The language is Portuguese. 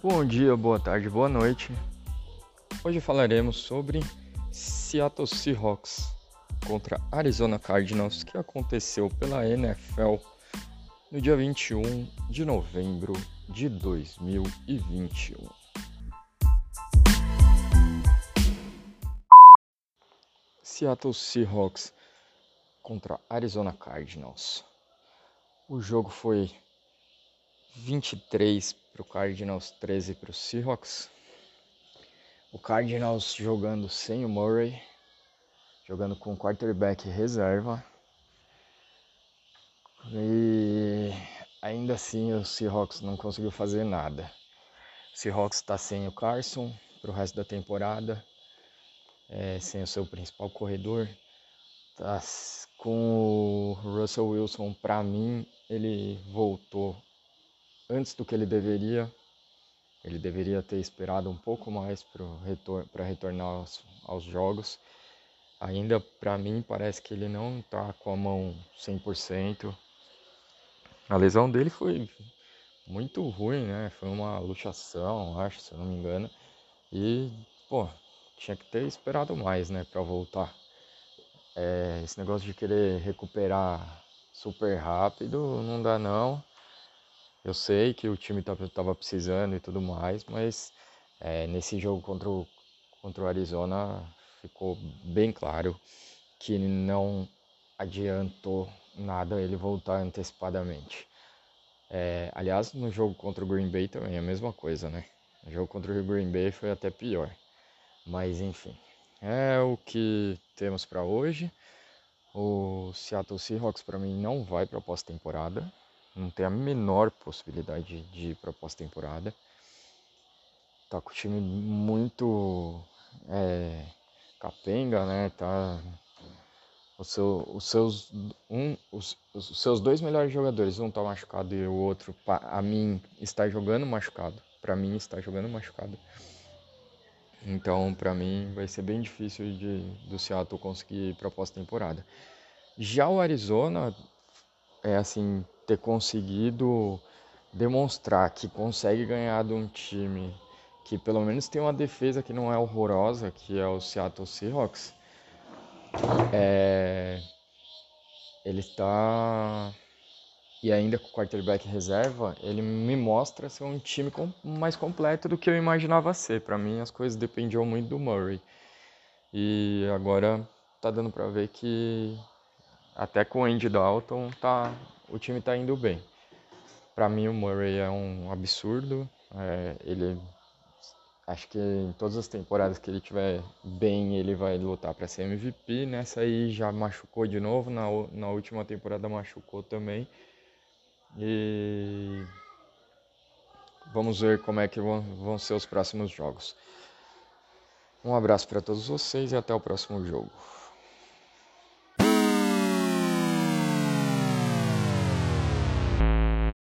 Bom dia, boa tarde, boa noite. Hoje falaremos sobre Seattle Seahawks contra Arizona Cardinals que aconteceu pela NFL no dia 21 de novembro de 2021. Seattle Seahawks contra Arizona Cardinals. O jogo foi 23 para o Cardinals, 13 para o Seahawks. O Cardinals jogando sem o Murray, jogando com quarterback reserva. E ainda assim o Seahawks não conseguiu fazer nada. O Seahawks está sem o Carson para o resto da temporada, é, sem o seu principal corredor. Tá com o Russell Wilson, para mim, ele voltou antes do que ele deveria. Ele deveria ter esperado um pouco mais para retor retornar aos, aos, jogos. Ainda para mim parece que ele não está com a mão 100%. A lesão dele foi muito ruim, né? Foi uma luxação, acho, se eu não me engano. E, pô, tinha que ter esperado mais, né, para voltar. É, esse negócio de querer recuperar super rápido não dá não. Eu sei que o time estava precisando e tudo mais, mas é, nesse jogo contra o, contra o Arizona ficou bem claro que não adiantou nada ele voltar antecipadamente. É, aliás, no jogo contra o Green Bay também é a mesma coisa, né? O jogo contra o Green Bay foi até pior. Mas enfim, é o que temos para hoje. O Seattle Seahawks para mim não vai para a pós-temporada não tem a menor possibilidade de ir para pós-temporada. Tá com o time muito é, capenga, né? Tá o seu, os seus um, os, os, seus dois melhores jogadores, um tá machucado e o outro, a mim, está jogando machucado. Para mim está jogando machucado. Então, para mim vai ser bem difícil de do Seattle conseguir ir para pós-temporada. Já o Arizona é assim, ter conseguido demonstrar que consegue ganhar de um time que pelo menos tem uma defesa que não é horrorosa, que é o Seattle Seahawks, é... ele está e ainda com o quarterback reserva, ele me mostra ser um time mais completo do que eu imaginava ser. Para mim, as coisas dependiam muito do Murray. E agora tá dando para ver que até com o Andy Dalton tá o time está indo bem. Para mim, o Murray é um absurdo. É, ele acho que em todas as temporadas que ele tiver bem, ele vai lutar para ser MVP. Nessa aí já machucou de novo, na, na última temporada machucou também. E vamos ver como é que vão, vão ser os próximos jogos. Um abraço para todos vocês e até o próximo jogo.